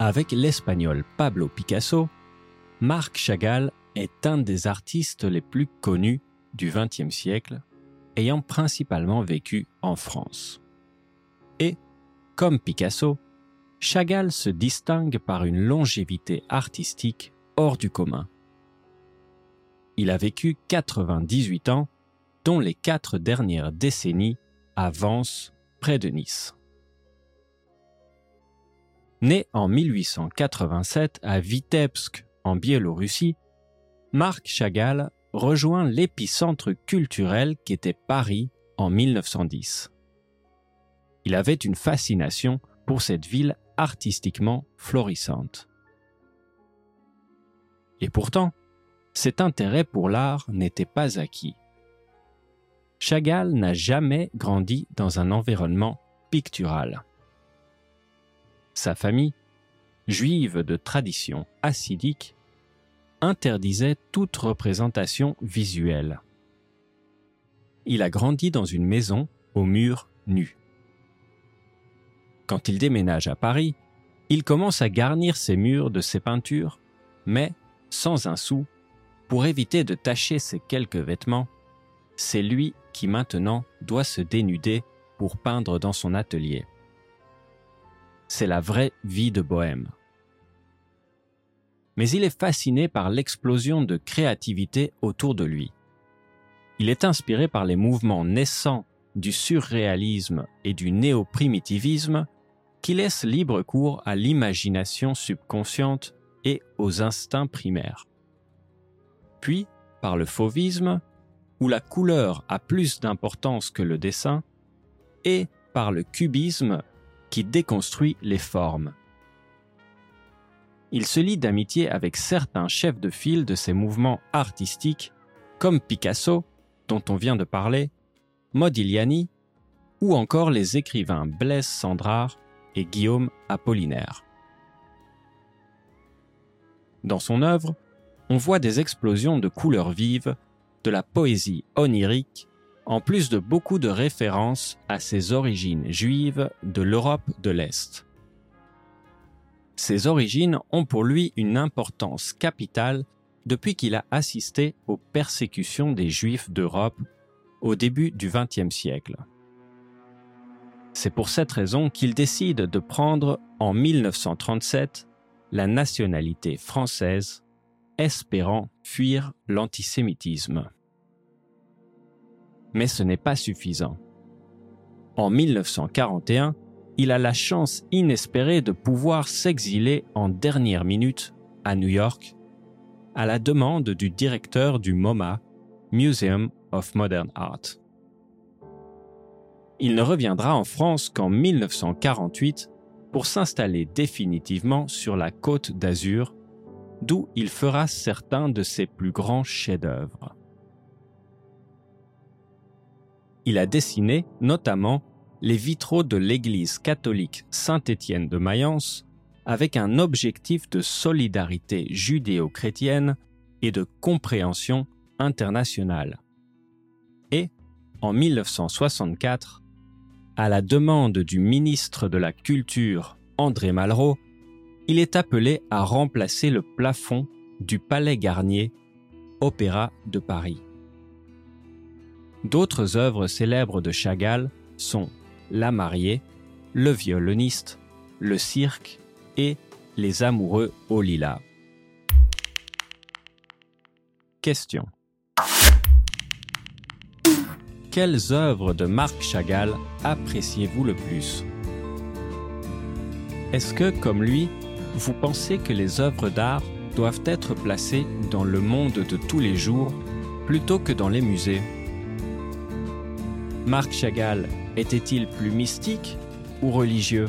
Avec l'espagnol Pablo Picasso, Marc Chagall est un des artistes les plus connus du XXe siècle, ayant principalement vécu en France. Et, comme Picasso, Chagall se distingue par une longévité artistique hors du commun. Il a vécu 98 ans, dont les quatre dernières décennies à Vence, près de Nice. Né en 1887 à Vitebsk, en Biélorussie, Marc Chagall rejoint l'épicentre culturel qu'était Paris en 1910. Il avait une fascination pour cette ville artistiquement florissante. Et pourtant, cet intérêt pour l'art n'était pas acquis. Chagall n'a jamais grandi dans un environnement pictural. Sa famille, juive de tradition hassidique, interdisait toute représentation visuelle. Il a grandi dans une maison aux murs nus. Quand il déménage à Paris, il commence à garnir ses murs de ses peintures, mais sans un sou, pour éviter de tacher ses quelques vêtements. C'est lui qui maintenant doit se dénuder pour peindre dans son atelier. C'est la vraie vie de bohème mais il est fasciné par l'explosion de créativité autour de lui. Il est inspiré par les mouvements naissants du surréalisme et du néo-primitivisme qui laissent libre cours à l'imagination subconsciente et aux instincts primaires. Puis, par le fauvisme, où la couleur a plus d'importance que le dessin, et par le cubisme qui déconstruit les formes il se lie d'amitié avec certains chefs de file de ces mouvements artistiques, comme Picasso, dont on vient de parler, Modigliani, ou encore les écrivains Blaise Sandrard et Guillaume Apollinaire. Dans son œuvre, on voit des explosions de couleurs vives, de la poésie onirique, en plus de beaucoup de références à ses origines juives de l'Europe de l'Est. Ses origines ont pour lui une importance capitale depuis qu'il a assisté aux persécutions des Juifs d'Europe au début du XXe siècle. C'est pour cette raison qu'il décide de prendre en 1937 la nationalité française, espérant fuir l'antisémitisme. Mais ce n'est pas suffisant. En 1941, il a la chance inespérée de pouvoir s'exiler en dernière minute à New York à la demande du directeur du MoMA, Museum of Modern Art. Il ne reviendra en France qu'en 1948 pour s'installer définitivement sur la côte d'Azur, d'où il fera certains de ses plus grands chefs-d'œuvre. Il a dessiné notamment les vitraux de l'église catholique Saint-Étienne de Mayence avec un objectif de solidarité judéo-chrétienne et de compréhension internationale. Et, en 1964, à la demande du ministre de la Culture André Malraux, il est appelé à remplacer le plafond du Palais Garnier, Opéra de Paris. D'autres œuvres célèbres de Chagall sont la mariée, le violoniste, le cirque et les amoureux au lilas. Question. Quelles œuvres de Marc Chagall appréciez-vous le plus? Est-ce que, comme lui, vous pensez que les œuvres d'art doivent être placées dans le monde de tous les jours plutôt que dans les musées? Marc Chagall était-il plus mystique ou religieux?